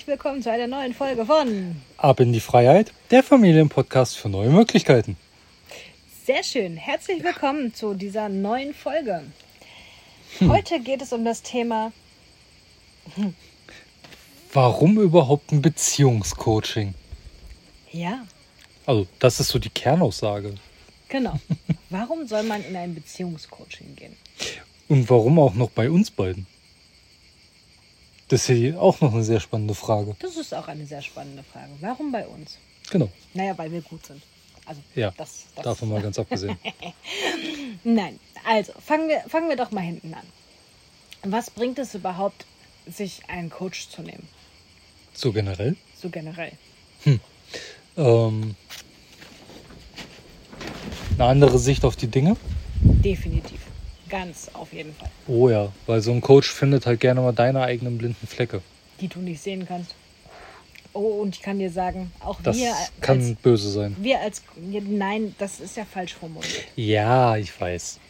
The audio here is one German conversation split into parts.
herzlich willkommen zu einer neuen Folge von Ab in die Freiheit, der Familienpodcast für neue Möglichkeiten. Sehr schön, herzlich willkommen zu dieser neuen Folge. Heute geht es um das Thema Warum überhaupt ein Beziehungscoaching? Ja, Also, das ist so die Kernaussage. genau. Warum soll man in ein Beziehungscoaching gehen? Und warum auch noch bei uns beiden? Das ist ja auch noch eine sehr spannende Frage. Das ist auch eine sehr spannende Frage. Warum bei uns? Genau. Naja, weil wir gut sind. Also, Ja, das, das davon mal ganz abgesehen. Nein, also fangen wir, fangen wir doch mal hinten an. Was bringt es überhaupt, sich einen Coach zu nehmen? So generell. So generell. Ähm, eine andere Sicht auf die Dinge. Definitiv. Ganz auf jeden Fall. Oh ja, weil so ein Coach findet halt gerne mal deine eigenen blinden Flecke. Die du nicht sehen kannst. Oh, und ich kann dir sagen, auch Das wir kann als, böse sein. wir als. Nein, das ist ja falsch formuliert. Ja, ich weiß.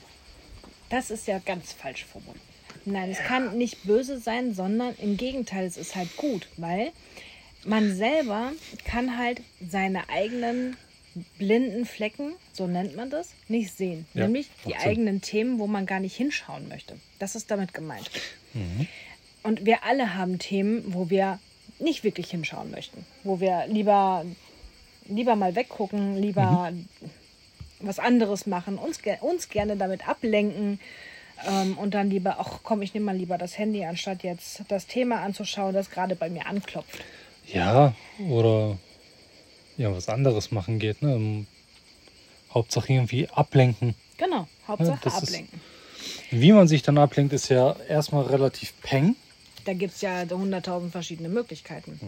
Das ist ja ganz falsch formuliert. Nein, es kann nicht böse sein, sondern im Gegenteil, es ist halt gut, weil man selber kann halt seine eigenen blinden Flecken, so nennt man das, nicht sehen. Ja, Nämlich die Sinn. eigenen Themen, wo man gar nicht hinschauen möchte. Das ist damit gemeint. Mhm. Und wir alle haben Themen, wo wir nicht wirklich hinschauen möchten. Wo wir lieber, lieber mal weggucken, lieber Mhm. was anderes machen, uns, uns gerne damit ablenken ähm, und dann lieber, ach komm, ich nehme mal lieber das Handy, anstatt jetzt das Thema anzuschauen, das gerade bei mir anklopft. Ja, oder ja, was anderes machen geht. Ne? Ähm, Hauptsache irgendwie ablenken. Genau, Hauptsache ist- ablenken. Wie man sich dann ablenkt, ist ja erstmal relativ peng. Da gibt es ja hunderttausend verschiedene Möglichkeiten.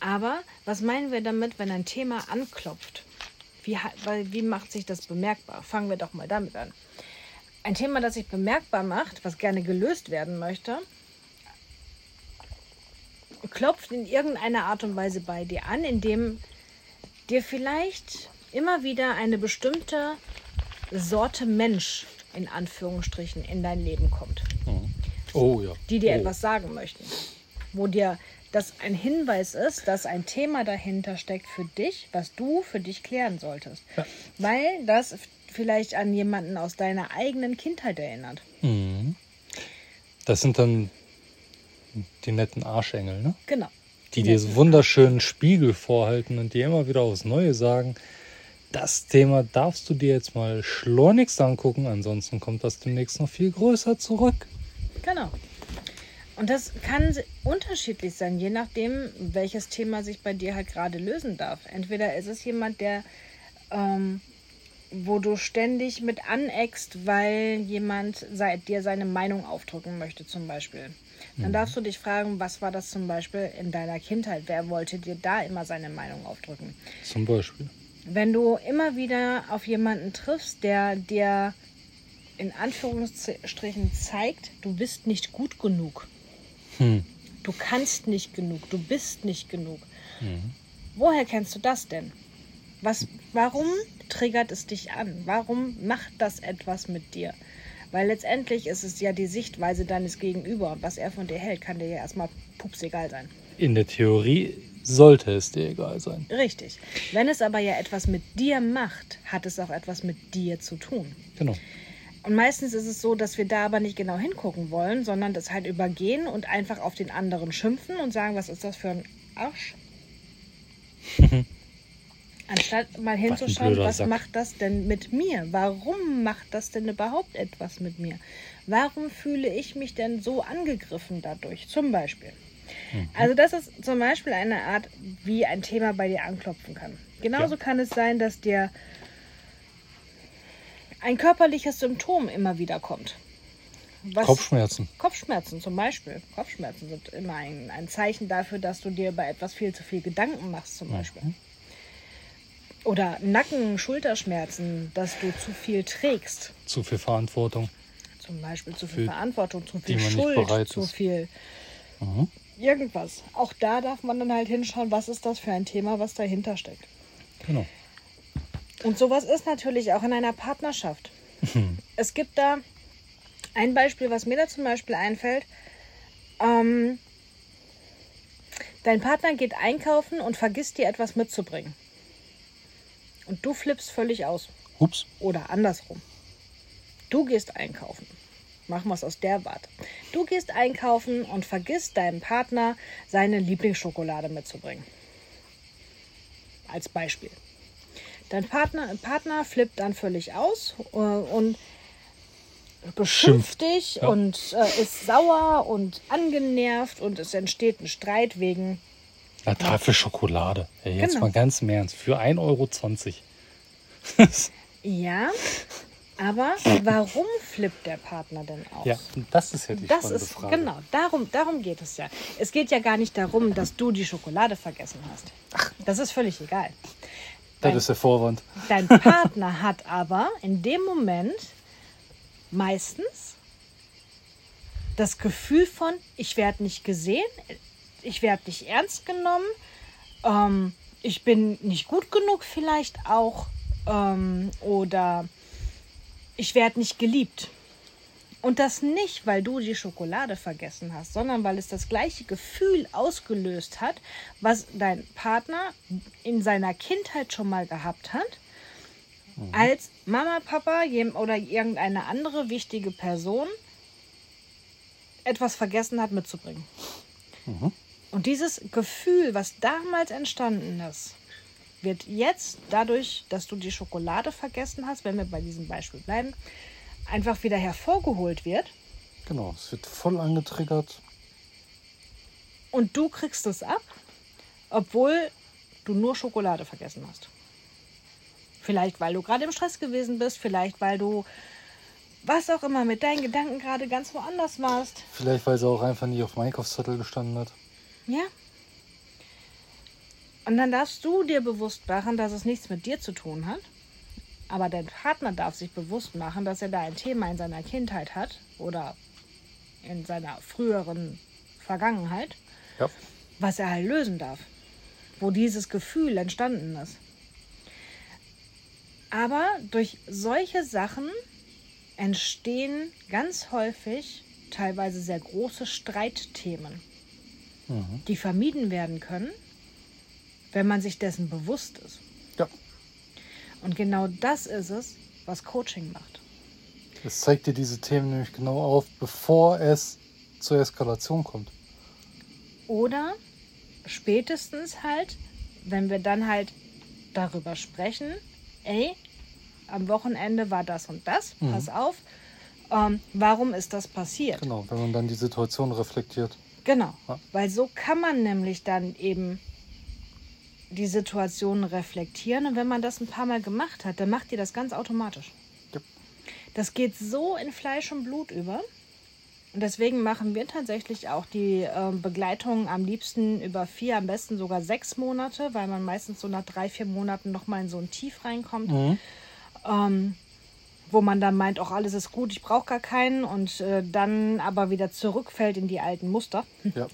Aber was meinen wir damit, wenn ein Thema anklopft? Wie, wie macht sich das bemerkbar? Fangen wir doch mal damit an. Ein Thema, das sich bemerkbar macht, was gerne gelöst werden möchte, klopft in irgendeiner Art und Weise bei dir an, indem dir vielleicht immer wieder eine bestimmte Sorte Mensch in Anführungsstrichen in dein Leben kommt Oh ja. die dir oh. etwas sagen möchten. Wo dir das ein Hinweis ist, dass ein Thema dahinter steckt für dich, was du für dich klären solltest. Weil das vielleicht an jemanden aus deiner eigenen Kindheit erinnert. Mhm. Das sind dann die netten Arschengel, ne? Genau. Die dir so wunderschönen Spiegel vorhalten und dir immer wieder aufs Neue sagen, das Thema darfst du dir jetzt mal schleunigst angucken, ansonsten kommt das demnächst noch viel größer zurück. Genau. Und das kann unterschiedlich sein, je nachdem, welches Thema sich bei dir halt gerade lösen darf. Entweder ist es jemand, der, ähm, wo du ständig mit aneckst, weil jemand dir seine Meinung aufdrücken möchte, zum Beispiel. Dann darfst du dich fragen, was war das zum Beispiel in deiner Kindheit? Wer wollte dir da immer seine Meinung aufdrücken? Zum Beispiel. Wenn du immer wieder auf jemanden triffst, der dir in Anführungsstrichen zeigt, du bist nicht gut genug. Hm. Du kannst nicht genug, du bist nicht genug. Woher kennst du das denn? Was, warum triggert es dich an? Warum macht das etwas mit dir? Weil letztendlich ist es ja die Sichtweise deines Gegenüber. Und was er von dir hält, kann dir ja erstmal pups egal sein. In der Theorie sollte es dir egal sein. Richtig. Wenn es aber ja etwas mit dir macht, hat es auch etwas mit dir zu tun. Genau. Und meistens ist es so, dass wir da aber nicht genau hingucken wollen, sondern das halt übergehen und einfach auf den anderen schimpfen und sagen, was ist das für ein Arsch? Anstatt mal hinzuschauen, was Sack. macht das denn mit mir? Warum macht das denn überhaupt etwas mit mir? Warum fühle ich mich denn so angegriffen dadurch? Zum Beispiel. Also das ist zum Beispiel eine Art, wie ein Thema bei dir anklopfen kann. Genauso Ja. kann es sein, dass dir ein körperliches Symptom immer wieder kommt. Was- Kopfschmerzen. Kopfschmerzen zum Beispiel. Kopfschmerzen sind immer ein, ein Zeichen dafür, dass du dir über etwas viel zu viel Gedanken machst, zum Beispiel. Oder Nacken, Schulterschmerzen, dass du zu viel trägst. Zu viel Verantwortung. Zum Beispiel zu viel Für Verantwortung, zu viel Schuld, zu viel Mhm. irgendwas. Auch da darf man dann halt hinschauen, was ist das für ein Thema, was dahinter steckt. Genau. Und sowas ist natürlich auch in einer Partnerschaft. Es gibt da ein Beispiel, was mir da zum Beispiel einfällt. Ähm, Dein Partner geht einkaufen und vergisst dir etwas mitzubringen. Und du flippst völlig aus. Ups. Oder andersrum. Du gehst einkaufen. Machen wir es aus der Warte. Du gehst einkaufen und vergisst deinem Partner seine Lieblingsschokolade mitzubringen. Als Beispiel. Dein Partner, Partner flippt dann völlig aus äh, und beschimpft Schimpft, dich ja. und äh, ist sauer und angenervt und es entsteht ein Streit wegen Eine Tafel Schokolade. Ey, jetzt Genau. mal ganz im Ernst. Für 1,20 Euro. Ja, aber warum flippt der Partner denn aus? ja, das ist ja die Das ist Frage. genau, darum, darum geht es ja. Es geht ja gar nicht darum, dass du die Schokolade vergessen hast. Das ist völlig egal. Das ist der Vorwand. Dein Partner hat aber in dem Moment meistens das Gefühl von, ich werde nicht gesehen, ich werde nicht ernst genommen, ähm, ich bin nicht gut genug vielleicht auch ähm, oder ich werde nicht geliebt. Und das nicht, weil du die Schokolade vergessen hast, sondern weil es das gleiche Gefühl ausgelöst hat, was dein Partner in seiner Kindheit schon mal gehabt hat, als Mama, Papa oder irgendeine andere wichtige Person etwas vergessen hat mitzubringen. Und dieses Gefühl, was damals entstanden ist, wird jetzt dadurch, dass du die Schokolade vergessen hast, wenn wir bei diesem Beispiel bleiben, einfach wieder hervorgeholt wird Genau, es wird voll angetriggert. und du kriegst es ab, obwohl du nur Schokolade vergessen hast. Vielleicht, weil du gerade im Stress gewesen bist, vielleicht, weil du was auch immer mit deinen Gedanken gerade ganz woanders warst. Vielleicht, weil sie auch einfach nicht auf dem Einkaufszettel gestanden hat. Ja. Und dann darfst du dir bewusst machen, dass es nichts mit dir zu tun hat. Aber dein Partner darf sich bewusst machen, dass er da ein Thema in seiner Kindheit hat oder in seiner früheren Vergangenheit, Ja. was er halt lösen darf. Wo dieses Gefühl entstanden ist. Aber durch solche Sachen entstehen ganz häufig teilweise sehr große Streitthemen die vermieden werden können, wenn man sich dessen bewusst ist. Ja. Und genau das ist es, was Coaching macht. Es zeigt dir diese Themen nämlich genau auf, bevor es zur Eskalation kommt. Oder spätestens halt, wenn wir dann halt darüber sprechen, ey, am Wochenende war das und das, pass auf, ähm, warum ist das passiert? Genau, wenn man dann die Situation reflektiert. Genau, Ja. weil so kann man nämlich dann eben die Situation reflektieren und wenn man das ein paar Mal gemacht hat, dann macht ihr das ganz automatisch. Ja. Das geht so in Fleisch und Blut über. Und deswegen machen wir tatsächlich auch die ähm, Begleitung am liebsten über vier, am besten sogar sechs Monate, weil man meistens so nach drei, vier Monaten nochmal in so ein Tief reinkommt Mhm. ähm, wo man dann meint, auch alles ist gut, ich brauche gar keinen und äh, dann aber wieder zurückfällt in die alten Muster. Ja.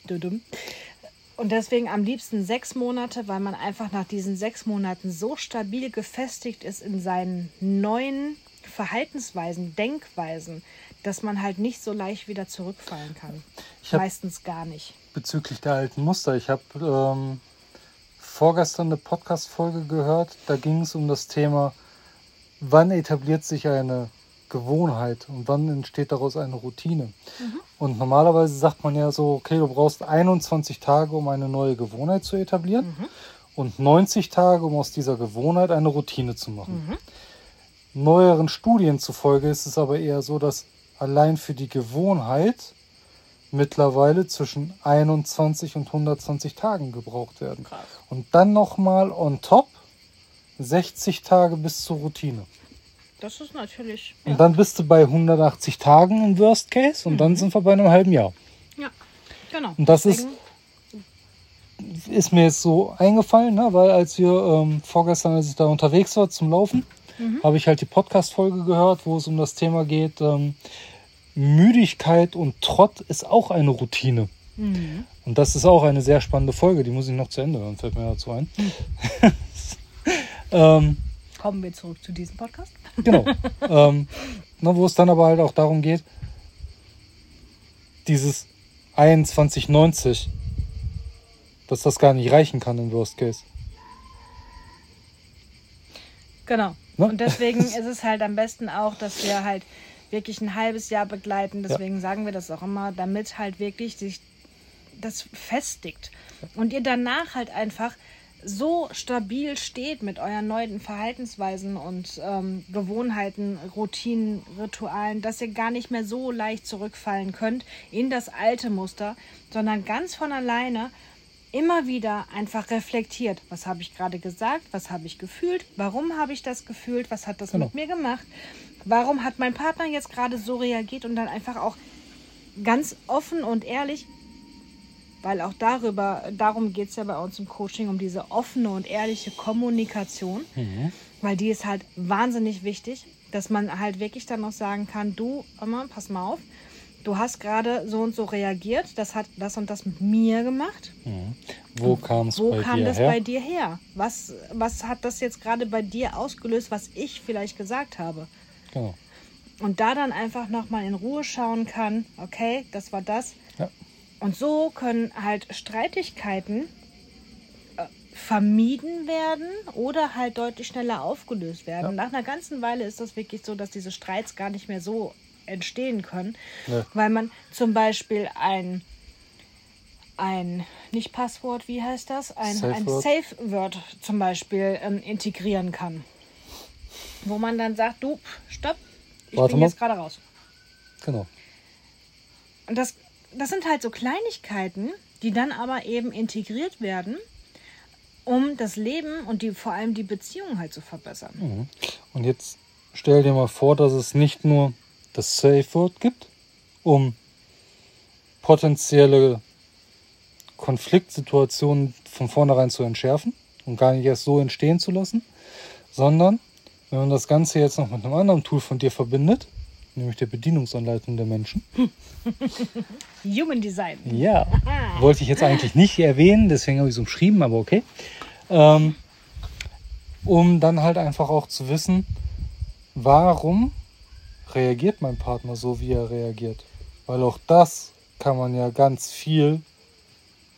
Und deswegen am liebsten sechs Monate, weil man einfach nach diesen sechs Monaten so stabil gefestigt ist in seinen neuen Verhaltensweisen, Denkweisen, dass man halt nicht so leicht wieder zurückfallen kann. Meistens gar nicht. Bezüglich der alten Muster. Ich habe ähm, vorgestern eine Podcast-Folge gehört. Da ging es um das Thema, wann etabliert sich eine Gewohnheit und wann entsteht daraus eine Routine. Und normalerweise sagt man ja so, okay, du brauchst 21 Tage, um eine neue Gewohnheit zu etablieren und 90 Tage, um aus dieser Gewohnheit eine Routine zu machen. Neueren Studien zufolge ist es aber eher so, dass allein für die Gewohnheit mittlerweile zwischen 21 und 120 Tagen gebraucht werden. Krass. Und dann nochmal on top 60 Tage bis zur Routine. Das ist natürlich. Und dann bist du bei 180 Tagen im Worst Case und dann sind wir bei einem halben Jahr. Ja, genau. Und das ist- Deswegen- Ist mir jetzt so eingefallen, ne? weil als wir ähm, vorgestern, als ich da unterwegs war zum Laufen, habe ich halt die Podcast-Folge gehört, wo es um das Thema geht, ähm, Müdigkeit und Trott ist auch eine Routine. Mhm. Und das ist auch eine sehr spannende Folge, die muss ich noch zu Ende hören, fällt mir dazu ein. ähm, Kommen wir zurück zu diesem Podcast. genau. ähm, na, wo es dann aber halt auch darum geht, dieses 2190 dass das gar nicht reichen kann im Worst Case. Genau. Ne? Und deswegen ist es halt am besten auch, dass wir halt wirklich ein halbes Jahr begleiten. Deswegen sagen wir das auch immer, damit halt wirklich sich das festigt. Und ihr danach halt einfach so stabil steht mit euren neuen Verhaltensweisen und ähm, Gewohnheiten, Routinen, Ritualen, dass ihr gar nicht mehr so leicht zurückfallen könnt in das alte Muster, sondern ganz von alleine immer wieder einfach reflektiert, was habe ich gerade gesagt, was habe ich gefühlt, warum habe ich das gefühlt, was hat das Genau. mit mir gemacht, warum hat mein Partner jetzt gerade so reagiert? Und dann einfach auch ganz offen und ehrlich, weil auch darüber, darum geht es ja bei uns im Coaching, um diese offene und ehrliche Kommunikation, weil die ist halt wahnsinnig wichtig, dass man halt wirklich dann noch sagen kann, du, Oma, pass mal auf, du hast gerade so und so reagiert, das hat das und das mit mir gemacht. Wo kam es Wo kam das her? bei dir her? Was, was hat das jetzt gerade bei dir ausgelöst, was ich vielleicht gesagt habe? Genau. Und da dann einfach nochmal in Ruhe schauen kann, okay, das war das. Ja. Und so können halt Streitigkeiten äh, vermieden werden oder halt deutlich schneller aufgelöst werden. Ja. Und nach einer ganzen Weile ist das wirklich so, dass diese Streits gar nicht mehr so entstehen können, Ja. weil man zum Beispiel ein ein, nicht Passwort, wie heißt das? Ein Safe ein Word. Safe Word zum Beispiel ähm, integrieren kann. Wo man dann sagt, du, stopp, ich Warte bin mal. jetzt gerade raus. Genau. Und das, das sind halt so Kleinigkeiten, die dann aber eben integriert werden, um das Leben und die, vor allem die Beziehung halt zu verbessern. Mhm. Und jetzt stell dir mal vor, dass es nicht nur das Safe Word gibt, um potenzielle Konfliktsituationen von vornherein zu entschärfen und gar nicht erst so entstehen zu lassen, sondern wenn man das Ganze jetzt noch mit einem anderen Tool von dir verbindet, nämlich der Bedienungsanleitung der Menschen. Human Design. Ja, wollte ich jetzt eigentlich nicht erwähnen, deswegen habe ich es umschrieben, aber okay. Ähm, um dann halt einfach auch zu wissen, warum reagiert mein Partner so, wie er reagiert. Weil auch das kann man ja ganz viel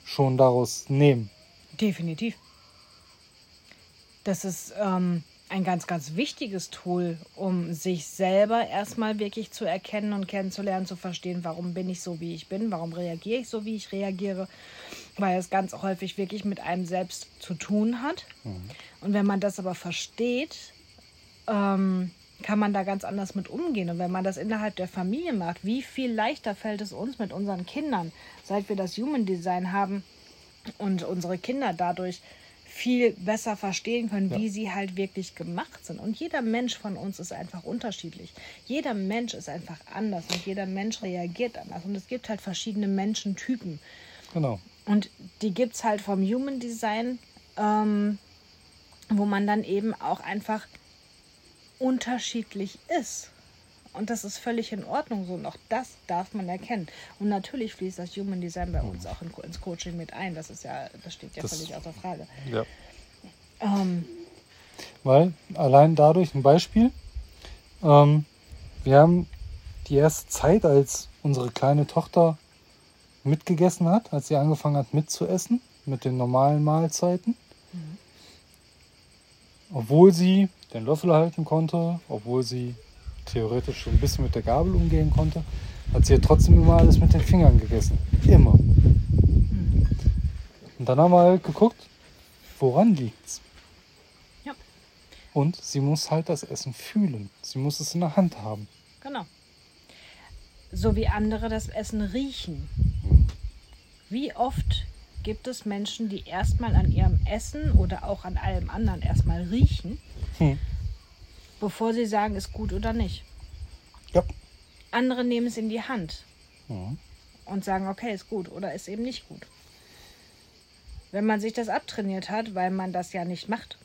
schon daraus nehmen. Definitiv. Das ist ähm, ein ganz, ganz wichtiges Tool, um sich selber erstmal wirklich zu erkennen und kennenzulernen, zu verstehen, warum bin ich so, wie ich bin, warum reagiere ich so, wie ich reagiere, weil es ganz häufig wirklich mit einem selbst zu tun hat. Und wenn man das aber versteht, ähm, kann man da ganz anders mit umgehen. Und wenn man das innerhalb der Familie macht, wie viel leichter fällt es uns mit unseren Kindern, seit wir das Human Design haben und unsere Kinder dadurch viel besser verstehen können, wie sie halt wirklich gemacht sind. Und jeder Mensch von uns ist einfach unterschiedlich. Jeder Mensch ist einfach anders und jeder Mensch reagiert anders. Und es gibt halt verschiedene Menschentypen. Genau. Und die gibt es halt vom Human Design, ähm, wo man dann eben auch einfach unterschiedlich ist. Und das ist völlig in Ordnung so. Und auch das darf man erkennen. Und natürlich fließt das Human Design bei uns auch in, ins Coaching mit ein. Das ist ja, das steht ja Das- völlig außer Frage. Ja. Ähm, Weil allein dadurch ein Beispiel, ähm, wir haben die erste Zeit, als unsere kleine Tochter mitgegessen hat, als sie angefangen hat mitzuessen, mit den normalen Mahlzeiten, obwohl sie den Löffel halten konnte, obwohl sie theoretisch schon ein bisschen mit der Gabel umgehen konnte, hat sie ja trotzdem immer alles mit den Fingern gegessen. Immer. Und dann haben wir halt geguckt, woran liegt's? Ja. Und sie muss halt das Essen fühlen. Sie muss es in der Hand haben. genau. So wie andere das Essen riechen. Wie oft gibt es Menschen, die erstmal an ihrem Essen oder auch an allem anderen erstmal riechen, Hm. Bevor sie sagen, ist gut oder nicht? Ja. Andere nehmen es in die Hand Mhm. und sagen, okay, ist gut oder ist eben nicht gut. Wenn man sich das abtrainiert hat, weil man das ja nicht macht,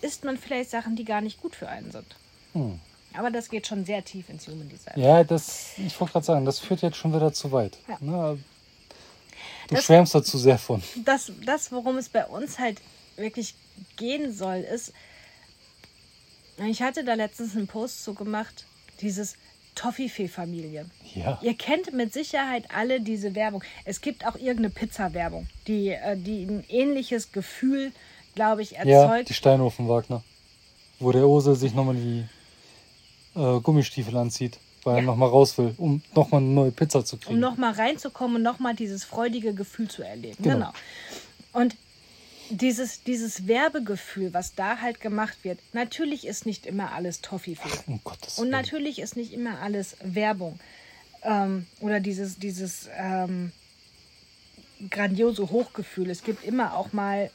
isst man vielleicht Sachen, die gar nicht gut für einen sind. Hm. Aber das geht schon sehr tief ins Human Design. Ja, das, ich wollte gerade sagen, das führt jetzt schon wieder zu weit. Ja. Ne? Du Das- schwärmst dazu sehr von. das, das, worum es bei uns halt wirklich gehen soll, ist, ich hatte da letztens einen Post zu gemacht, dieses Toffifee-Familie. Ja. Ihr kennt mit Sicherheit alle diese Werbung. Es gibt auch irgendeine Pizza-Werbung, die, äh, die ein ähnliches Gefühl, glaube ich, Ja, erzeugt. die Steinhofen Wagner. Wo der Ose sich nochmal die äh, Gummistiefel anzieht, weil er Ja. nochmal raus will, um nochmal eine neue Pizza zu kriegen. um nochmal reinzukommen und nochmal dieses freudige Gefühl zu erleben. Genau. Genau. Und dieses, dieses Werbegefühl, was da halt gemacht wird, natürlich ist nicht immer alles Toffifee. um Gottes Und Willen. natürlich ist nicht immer alles Werbung. Ähm, oder dieses, dieses ähm, grandiose Hochgefühl. Es gibt immer auch mal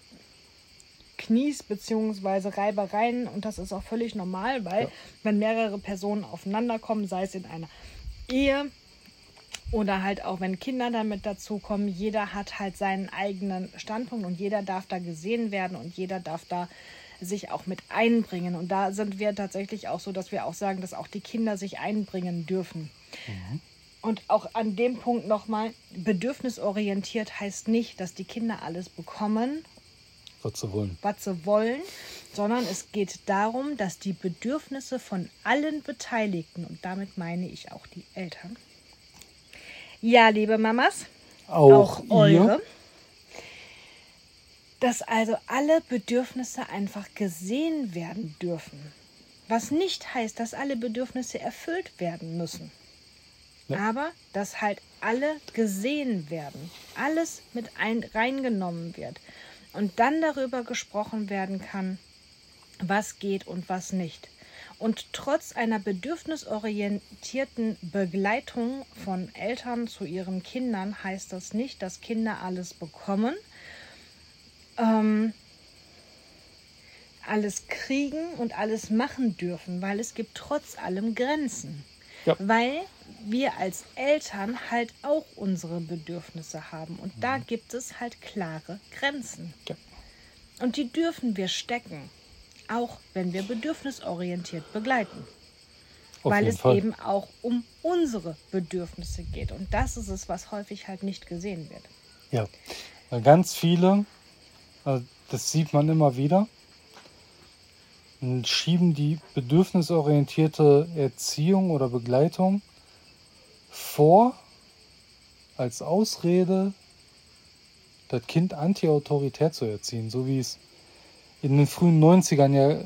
Knies bzw. Reibereien und das ist auch völlig normal, weil wenn mehrere Personen aufeinander kommen, sei es in einer Ehe oder halt auch wenn Kinder damit dazukommen, jeder hat halt seinen eigenen Standpunkt und jeder darf da gesehen werden und jeder darf da sich auch mit einbringen. Und da sind wir tatsächlich auch so, dass wir auch sagen, dass auch die Kinder sich einbringen dürfen. Und auch an dem Punkt nochmal, bedürfnisorientiert heißt nicht, dass die Kinder alles bekommen Was zu wollen. was sie wollen, sondern es geht darum, dass die Bedürfnisse von allen Beteiligten, und damit meine ich auch die Eltern, ja, liebe Mamas, Auch, auch ihr. eure, dass also alle Bedürfnisse einfach gesehen werden dürfen. Was nicht heißt, dass alle Bedürfnisse erfüllt werden müssen. Ja. Aber dass halt alle gesehen werden, alles mit ein, reingenommen wird und dann darüber gesprochen werden kann, was geht und was nicht. Und trotz einer bedürfnisorientierten Begleitung von Eltern zu ihren Kindern heißt das nicht, dass Kinder alles bekommen, ähm, alles kriegen und alles machen dürfen, weil es gibt trotz allem Grenzen. Ja. Weil wir als Eltern halt auch unsere Bedürfnisse haben und da gibt es halt klare Grenzen. Ja. Und die dürfen wir stecken, auch wenn wir bedürfnisorientiert begleiten. Auf weil es Fall. eben auch um unsere Bedürfnisse geht. Und das ist es, was häufig halt nicht gesehen wird. Ja, weil ganz viele, also das sieht man immer wieder, schieben die bedürfnisorientierte Erziehung oder Begleitung vor als Ausrede, das Kind anti-autoritär zu erziehen, so wie es in den frühen 90ern ja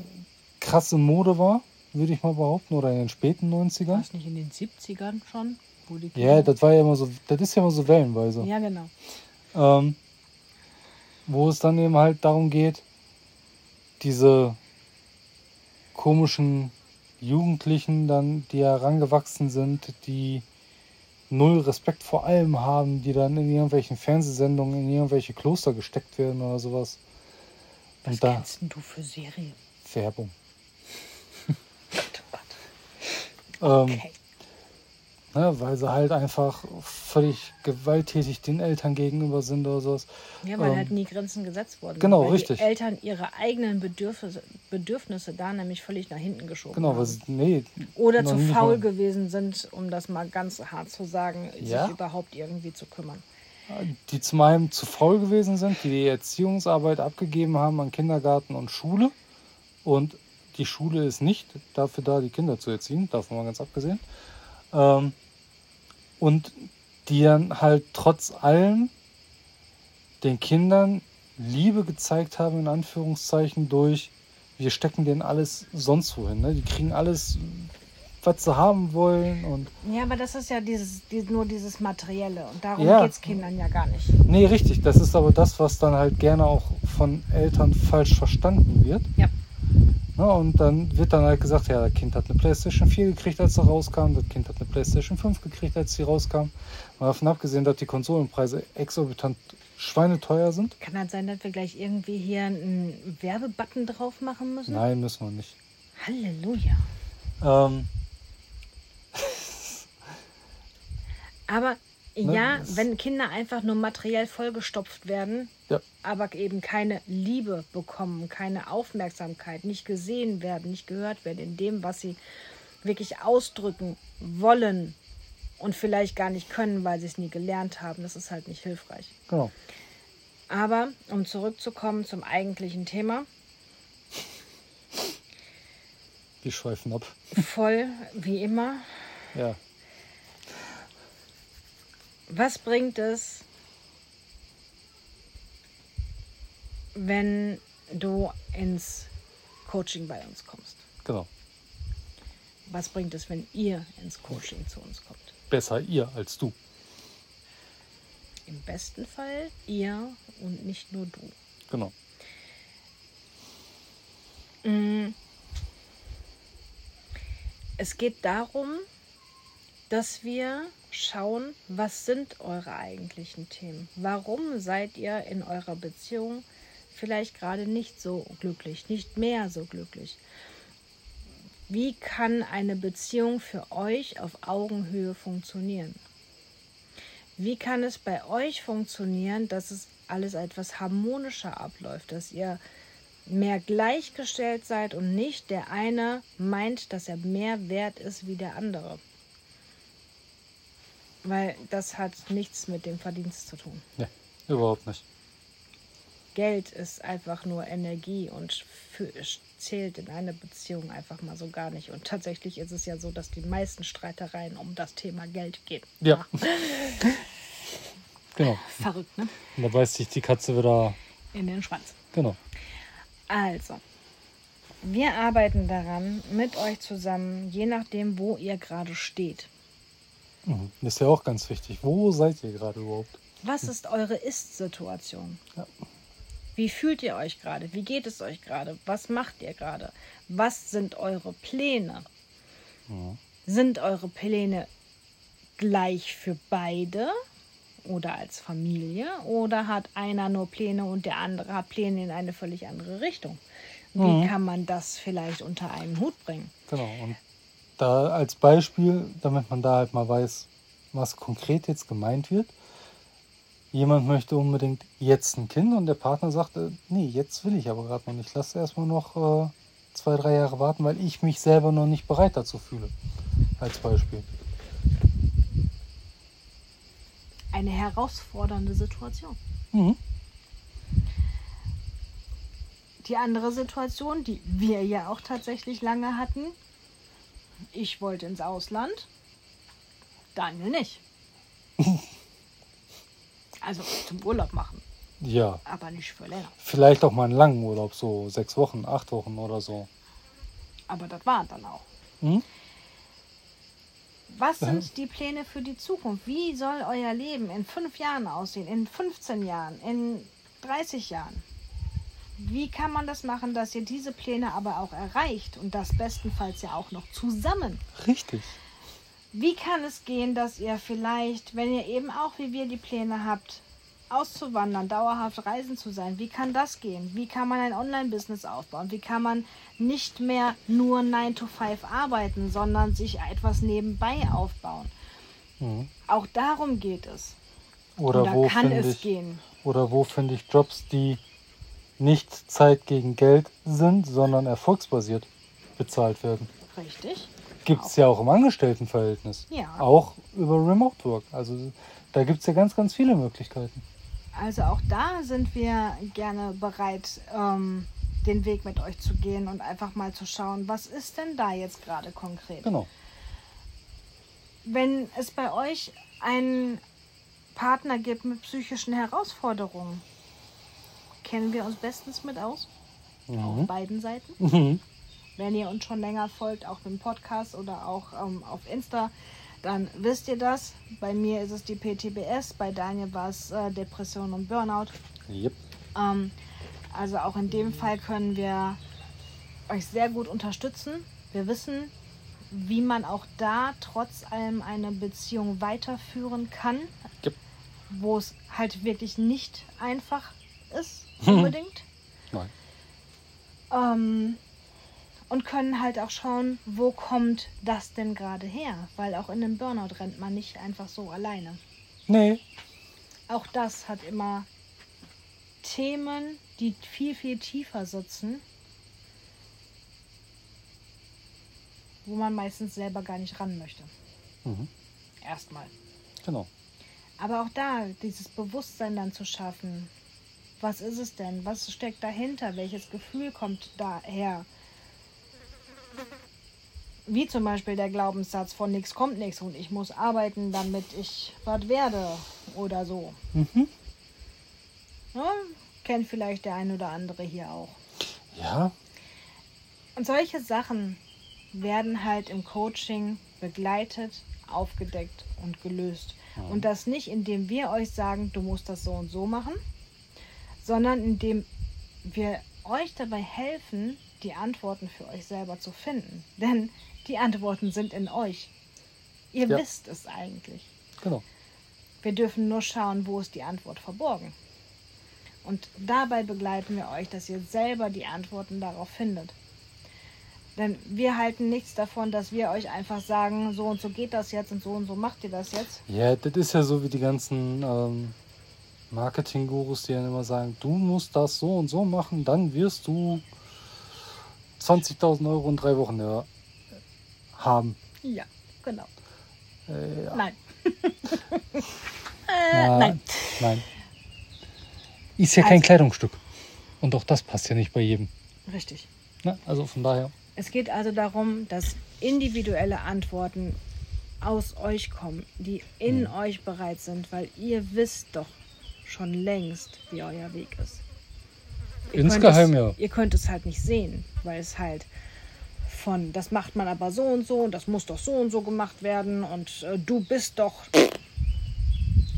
krasse Mode war, würde ich mal behaupten, oder in den späten 90ern. War es nicht in den 70ern schon? Wo die Ja, das war ja immer so, das ist ja immer so wellenweise. ja, genau. ähm, wo es dann eben halt darum geht, diese komischen Jugendlichen dann, die herangewachsen sind, die null Respekt vor allem haben, die dann in irgendwelchen Fernsehsendungen in irgendwelche Kloster gesteckt werden oder sowas. Was Und da kennst denn du für Serien? Werbung. Gott, oh Gott. Ähm, Okay. ne, weil sie halt einfach völlig gewalttätig den Eltern gegenüber sind oder sowas. Ja, weil ähm, halt nie Grenzen gesetzt wurden. genau, weil richtig. Die Eltern ihre eigenen Bedürfnisse, Bedürfnisse da nämlich völlig nach hinten geschoben Genau, haben. sie, nee, Oder zu faul mal- gewesen sind, um das mal ganz hart zu sagen, Ja. sich überhaupt irgendwie zu kümmern. Die zum einen zu faul gewesen sind, die die Erziehungsarbeit abgegeben haben an Kindergarten und Schule. Und die Schule ist nicht dafür da, die Kinder zu erziehen, davon mal ganz abgesehen. Ähm, und die dann halt trotz allem den Kindern Liebe gezeigt haben, in Anführungszeichen, durch wir stecken denen alles sonst wohin. Ne? Die kriegen alles, was sie haben wollen und Ja, aber das ist ja dieses, die, nur dieses Materielle und darum Ja. geht es Kindern ja gar nicht. Nee, richtig. Das ist aber das, was dann halt gerne auch von Eltern falsch verstanden wird. Ja. Ne, und dann wird dann halt gesagt, ja, das Kind hat eine Playstation 4 gekriegt, als sie rauskam, das Kind hat eine Playstation 5 gekriegt, als sie rauskam. Mal davon abgesehen, dass die Konsolenpreise exorbitant schweineteuer sind. Kann das sein, dass wir gleich irgendwie hier einen Werbebutton drauf machen müssen? Nein, müssen wir nicht. Halleluja. Ähm, Aber Ne, ja, wenn Kinder einfach nur materiell vollgestopft werden, ja, aber eben keine Liebe bekommen, keine Aufmerksamkeit, nicht gesehen werden, nicht gehört werden in dem, was sie wirklich ausdrücken wollen und vielleicht gar nicht können, weil sie es nie gelernt haben, das ist halt nicht hilfreich. genau. Aber um zurückzukommen zum eigentlichen Thema, Die schweifen ab. voll wie immer. Ja. Was bringt es, wenn du ins Coaching bei uns kommst? Genau. Was bringt es, wenn ihr ins Coaching zu uns kommt? Besser ihr als du. Im besten Fall ihr und nicht nur du. Genau. Mm. Es geht darum, dass wir schauen, was sind eure eigentlichen Themen? Warum seid ihr in eurer Beziehung vielleicht gerade nicht so glücklich, nicht mehr so glücklich? Wie kann eine Beziehung für euch auf Augenhöhe funktionieren? Wie kann es bei euch funktionieren, dass es alles etwas harmonischer abläuft, dass ihr mehr gleichgestellt seid und nicht der eine meint, dass er mehr wert ist wie der andere? Weil das hat nichts mit dem Verdienst zu tun. Nee, überhaupt nicht. Geld ist einfach nur Energie und für, zählt in einer Beziehung einfach mal so gar nicht. Und tatsächlich ist es ja so, dass die meisten Streitereien um das Thema Geld gehen. Ja. genau. Verrückt, ne? Und da beißt sich die Katze wieder. In den Schwanz. Genau. Also, wir arbeiten daran mit euch zusammen, je nachdem, wo ihr gerade steht. Mhm. Das ist ja auch ganz wichtig. Wo seid ihr gerade überhaupt? Was ist eure Ist-Situation? Ja. Wie fühlt ihr euch gerade? Wie geht es euch gerade? Was macht ihr gerade? Was sind eure Pläne? Mhm. Sind eure Pläne gleich für beide oder als Familie? Oder hat einer nur Pläne und der andere hat Pläne in eine völlig andere Richtung? Wie Mhm. kann man das vielleicht unter einen Hut bringen? Genau. Und da als Beispiel, damit man da halt mal weiß, was konkret jetzt gemeint wird. Jemand möchte unbedingt jetzt ein Kind und der Partner sagt, äh, nee, jetzt will ich aber gerade noch nicht. Lass erstmal noch äh, zwei, drei Jahre warten, weil ich mich selber noch nicht bereit dazu fühle. Als Beispiel. Eine herausfordernde Situation. Mhm. Die andere Situation, die wir ja auch tatsächlich lange hatten, ich wollte ins Ausland, Daniel nicht. Also zum Urlaub machen, Ja. aber nicht für länger. Vielleicht auch mal einen langen Urlaub, so sechs Wochen, acht Wochen oder so. Aber das war dann auch. Mhm. Was sind die Pläne für die Zukunft? Wie soll euer Leben in fünf Jahren aussehen, in 15 Jahren, in 30 Jahren? Wie kann man das machen, dass ihr diese Pläne aber auch erreicht und das bestenfalls ja auch noch zusammen? Richtig. Wie kann es gehen, dass ihr vielleicht, wenn ihr eben auch wie wir die Pläne habt, auszuwandern, dauerhaft reisen zu sein, wie kann das gehen? Wie kann man ein Online-Business aufbauen? Wie kann man nicht mehr nur 9 to 5 arbeiten, sondern sich etwas nebenbei aufbauen? Mhm. Auch darum geht es. Oder, Oder wo kann es ich, gehen? oder wo finde ich Jobs, die nicht Zeit gegen Geld sind, sondern erfolgsbasiert bezahlt werden? Richtig. Gibt es ja auch im Angestelltenverhältnis. Ja. Auch über Remote Work. Also da gibt es ja ganz, ganz viele Möglichkeiten. Also auch da sind wir gerne bereit, ähm, den Weg mit euch zu gehen und einfach mal zu schauen, was ist denn da jetzt gerade konkret? Genau. Wenn es bei euch einen Partner gibt mit psychischen Herausforderungen, kennen wir uns bestens mit aus. Auf Mhm. beiden Seiten. Mhm. Wenn ihr uns schon länger folgt, auch im Podcast oder auch ähm, auf Insta, dann wisst ihr das. Bei mir ist es die PTBS, bei Daniel war es äh, Depression und Burnout. Yep. Ähm, also auch in dem Fall können wir euch sehr gut unterstützen. Wir wissen, wie man auch da trotz allem eine Beziehung weiterführen kann, Yep. wo es halt wirklich nicht einfach ist. Unbedingt. Nein. Ähm, und können halt auch schauen, wo kommt das denn gerade her? Weil auch in einem Burnout rennt man nicht einfach so alleine. Nee. Auch das hat immer Themen, die viel, viel tiefer sitzen, wo man meistens selber gar nicht ran möchte. Mhm. Erstmal. Genau. Aber auch da, dieses Bewusstsein dann zu schaffen. Was ist es denn? Was steckt dahinter? Welches Gefühl kommt daher? wie zum Beispiel der Glaubenssatz von nichts kommt nichts und ich muss arbeiten, damit ich was werde oder so. Mhm. Ja, kennt vielleicht der ein oder andere hier auch. Ja, Und solche Sachen werden halt im Coaching begleitet, aufgedeckt und gelöst. Und das nicht, indem wir euch sagen, du musst das so und so machen, sondern indem wir euch dabei helfen, die Antworten für euch selber zu finden. Denn die Antworten sind in euch. Ihr Ja. wisst es eigentlich. genau. Wir dürfen nur schauen, wo ist die Antwort verborgen. Und dabei begleiten wir euch, dass ihr selber die Antworten darauf findet. Denn wir halten nichts davon, dass wir euch einfach sagen, so und so geht das jetzt und so und so macht ihr das jetzt. Ja, das ist ja so wie die ganzen ähm, Marketing-Gurus, die dann immer sagen, du musst das so und so machen, dann wirst du 20.000 Euro in drei Wochen ja, haben. Ja, genau. Äh, ja. Nein. Na, nein. Nein. Ist ja kein Also- Kleidungsstück. Und auch das passt ja nicht bei jedem. Richtig. Ne? Also von daher. Es geht also darum, dass individuelle Antworten aus euch kommen, die in euch bereit sind, weil ihr wisst doch schon längst, wie euer Weg ist. Ihr könnt Insgeheim es, ja. Ihr könnt es halt nicht sehen, weil es halt von, das macht man aber so und so und das muss doch so und so gemacht werden und äh, du bist doch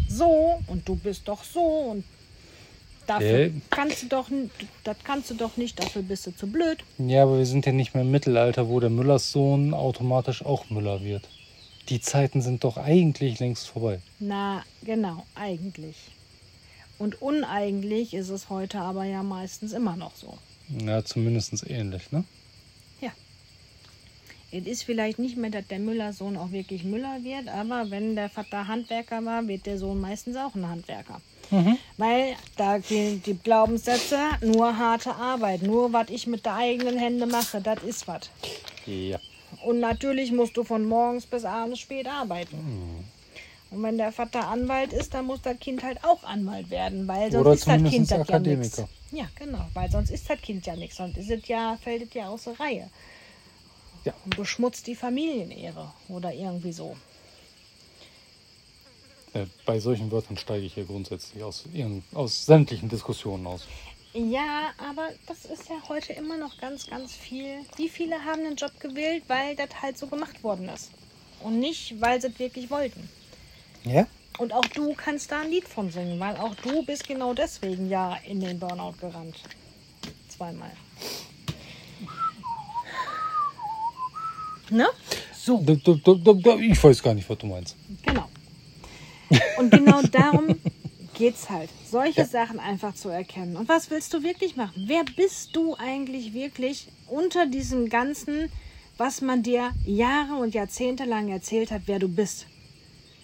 so und du bist doch so und dafür Äh. kannst du doch, das kannst du doch nicht, dafür bist du zu blöd. Ja, aber wir sind ja nicht mehr im Mittelalter, wo der Müllers Sohn automatisch auch Müller wird. Die Zeiten sind doch eigentlich längst vorbei. Na, genau, eigentlich. Und uneigentlich ist es heute aber ja meistens immer noch so. Ja, zumindest ähnlich, ne? Es ist vielleicht nicht mehr, dass der Müller-Sohn auch wirklich Müller wird, aber wenn der Vater Handwerker war, wird der Sohn meistens auch ein Handwerker. Weil da gehen die Glaubenssätze, nur harte Arbeit, nur was ich mit der eigenen Hände mache, das ist was. Ja. Und natürlich musst du von morgens bis abends spät arbeiten. Und wenn der Vater Anwalt ist, dann muss das Kind halt auch Anwalt werden, weil sonst Oder ist das Kind das ja nichts. Akademiker. Ja, genau, weil sonst ist das Kind ja nichts, sonst ist es ja, fällt es ja aus der Reihe. Ja. Und beschmutzt die Familienehre oder irgendwie so. Äh, Bei solchen Wörtern steige ich ja grundsätzlich aus, aus sämtlichen Diskussionen aus. Ja, aber das ist ja heute immer noch ganz, ganz viel. Wie viele haben den Job gewählt, weil das halt so gemacht worden ist? Und nicht, weil sie es wirklich wollten. Ja? Und auch du kannst da ein Lied von singen, weil auch du bist genau deswegen ja in den Burnout gerannt. Zweimal. Ne? So, Ich weiß gar nicht, was du meinst. genau. Und genau darum geht's halt, solche Sachen einfach zu erkennen. Und was willst du wirklich machen? Wer bist du eigentlich wirklich unter diesem ganzen, was man dir Jahre und Jahrzehnte lang erzählt hat, wer du bist?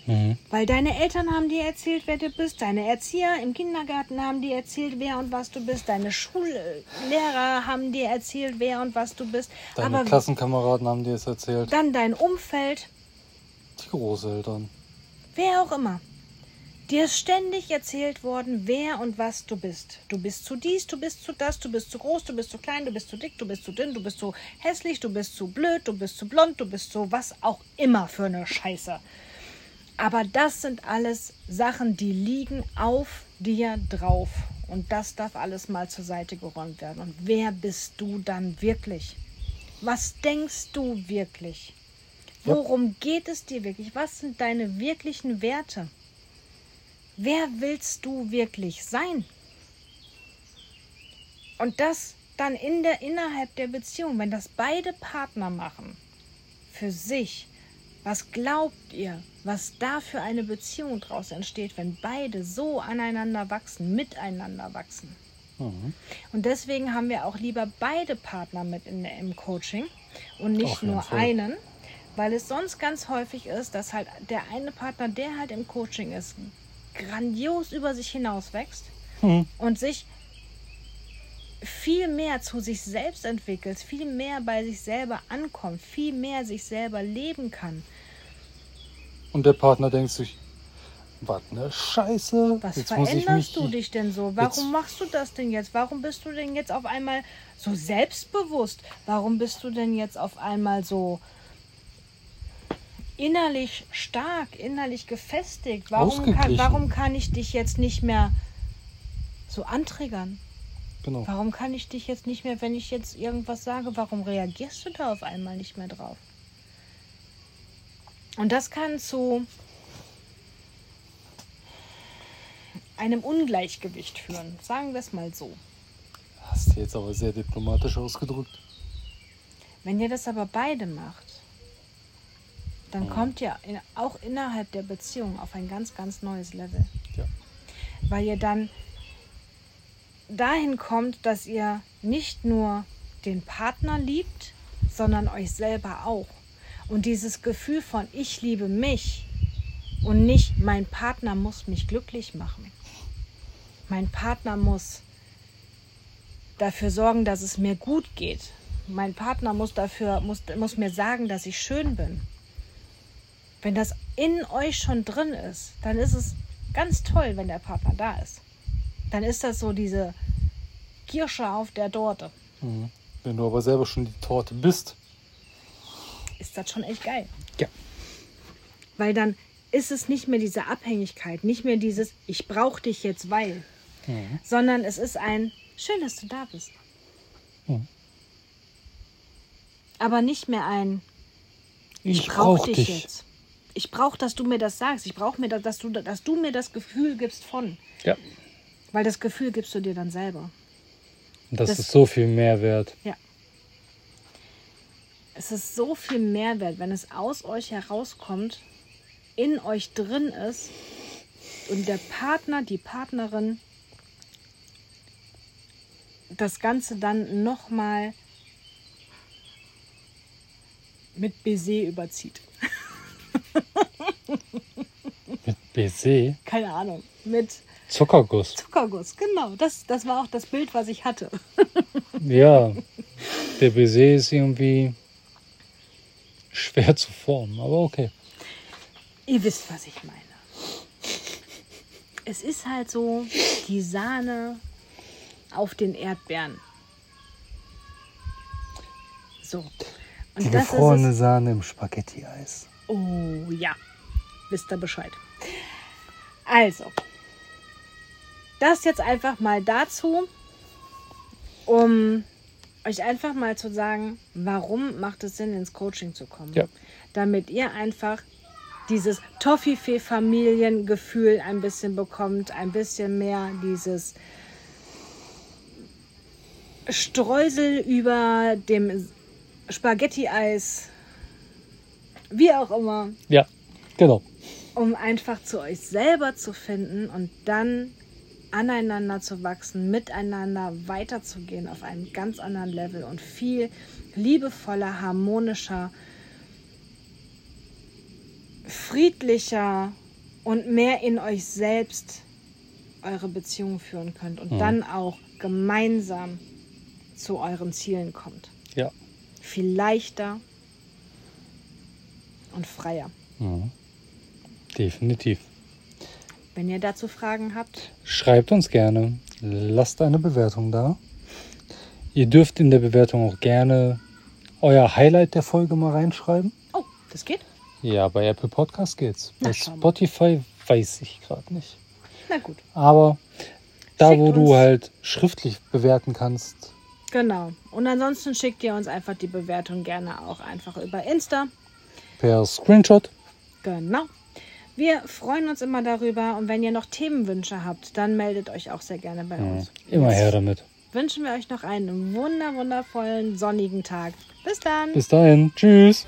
Mhm. Weil deine Eltern haben dir erzählt, wer du bist. Deine Erzieher im Kindergarten haben dir erzählt, wer und was du bist. Deine Schullehrer haben dir erzählt, wer und was du bist. Deine Aber Klassenkameraden haben dir es erzählt. dann dein Umfeld, Die Großeltern. wer auch immer. Dir ist ständig erzählt worden, wer und was du bist. Du bist zu dies, du bist zu das, du bist zu groß, du bist zu klein, du bist zu dick, du bist zu dünn, du bist zu hässlich, du bist zu blöd, du bist zu blond, du bist so was auch immer für eine Scheiße. Aber das sind alles Sachen, die liegen auf dir drauf. Und das darf alles mal zur Seite geräumt werden. Und wer bist du dann wirklich? Was denkst du wirklich? Worum geht es dir wirklich? Was sind deine wirklichen Werte? Wer willst du wirklich sein? Und das dann in der, innerhalb der Beziehung, wenn das beide Partner machen, für sich, was glaubt ihr, was da für eine Beziehung daraus entsteht, wenn beide so aneinander wachsen, miteinander wachsen? Mhm. Und deswegen haben wir auch lieber beide Partner mit in im Coaching und nicht nur Fall. einen, weil es sonst ganz häufig ist, dass halt der eine Partner, der halt im Coaching ist, grandios über sich hinaus wächst Mhm. und sich viel mehr zu sich selbst entwickelt, viel mehr bei sich selber ankommt, viel mehr sich selber leben kann. Und der Partner denkt sich, was ne Scheiße. Was Jetzt veränderst du dich denn so? Warum Jetzt- machst du das denn jetzt? Warum bist du denn jetzt auf einmal so selbstbewusst? Warum bist du denn jetzt auf einmal so innerlich stark, innerlich gefestigt. Warum kann, warum kann ich dich jetzt nicht mehr so antriggern? Genau. Warum kann ich dich jetzt nicht mehr, wenn ich jetzt irgendwas sage, warum reagierst du da auf einmal nicht mehr drauf? Und das kann zu einem Ungleichgewicht führen. Sagen wir es mal so. Hast du jetzt aber sehr diplomatisch ausgedrückt. Wenn ihr das aber beide macht, dann kommt ihr in, auch innerhalb der Beziehung auf ein ganz, ganz neues Level. Ja. Weil ihr dann dahin kommt, dass ihr nicht nur den Partner liebt, sondern euch selber auch. Und dieses Gefühl von ich liebe mich und nicht mein Partner muss mich glücklich machen. Mein Partner muss dafür sorgen, dass es mir gut geht. Mein Partner muss dafür muss, muss mir sagen, dass ich schön bin. Wenn das in euch schon drin ist, dann ist es ganz toll, wenn der Partner da ist. Dann ist das so diese Kirsche auf der Torte. Mhm. Wenn du aber selber schon die Torte bist. Ist das schon echt geil. Ja. Weil dann ist es nicht mehr diese Abhängigkeit, nicht mehr dieses ich brauche dich jetzt weil, Mhm. sondern es ist ein schön, dass du da bist. Mhm. Aber nicht mehr ein Ich, ich brauche brauch dich dich. jetzt. Ich brauche, dass du mir das sagst. Ich brauche mir, das, dass du, dass du mir das Gefühl gibst von. Ja. Weil das Gefühl gibst du dir dann selber. Das, Das- ist so viel Mehrwert. Es ist so viel Mehrwert, wenn es aus euch herauskommt, in euch drin ist und der Partner, die Partnerin das Ganze dann nochmal mit Baiser überzieht. Mit Baiser. Keine Ahnung. Mit Zuckerguss. Zuckerguss, genau. Das, das war auch das Bild, was ich hatte. Ja. Der Baiser ist irgendwie schwer zu formen, aber okay. Ihr wisst, was ich meine. Es ist halt so die Sahne auf den Erdbeeren. So. Und Die das ist gefrorene. Sahne im Spaghetti-Eis. Oh ja, wisst ihr Bescheid. Also, das jetzt einfach mal dazu, um euch einfach mal zu sagen, warum macht es Sinn, ins Coaching zu kommen. Ja. Damit ihr einfach dieses Toffifee-Familiengefühl ein bisschen bekommt, ein bisschen mehr dieses Streusel über dem Spaghetti-Eis, wie auch immer, Ja, genau. um einfach zu euch selber zu finden und dann aneinander zu wachsen, miteinander weiterzugehen auf einem ganz anderen Level und viel liebevoller, harmonischer, friedlicher und mehr in euch selbst eure Beziehung führen könnt und Mhm. dann auch gemeinsam zu euren Zielen kommt. Ja. Viel leichter und freier. Mhm. Definitiv. Wenn ihr dazu Fragen habt, Schreibt uns gerne. Lasst eine Bewertung da. Ihr dürft in der Bewertung auch gerne euer Highlight der Folge mal reinschreiben. oh, das geht? Ja, bei Apple Podcast geht's. Bei. Spotify weiß ich gerade nicht. Na gut, Aber da, Schickt wo du halt schriftlich bewerten kannst, genau. Und ansonsten schickt ihr uns einfach die Bewertung gerne auch einfach über Insta. per Screenshot. Genau. Wir freuen uns immer darüber und wenn ihr noch Themenwünsche habt, dann meldet euch auch sehr gerne bei uns. Immer her damit. Wünschen wir euch noch einen wunder wundervollen sonnigen Tag. Bis dann. Bis dahin. Tschüss.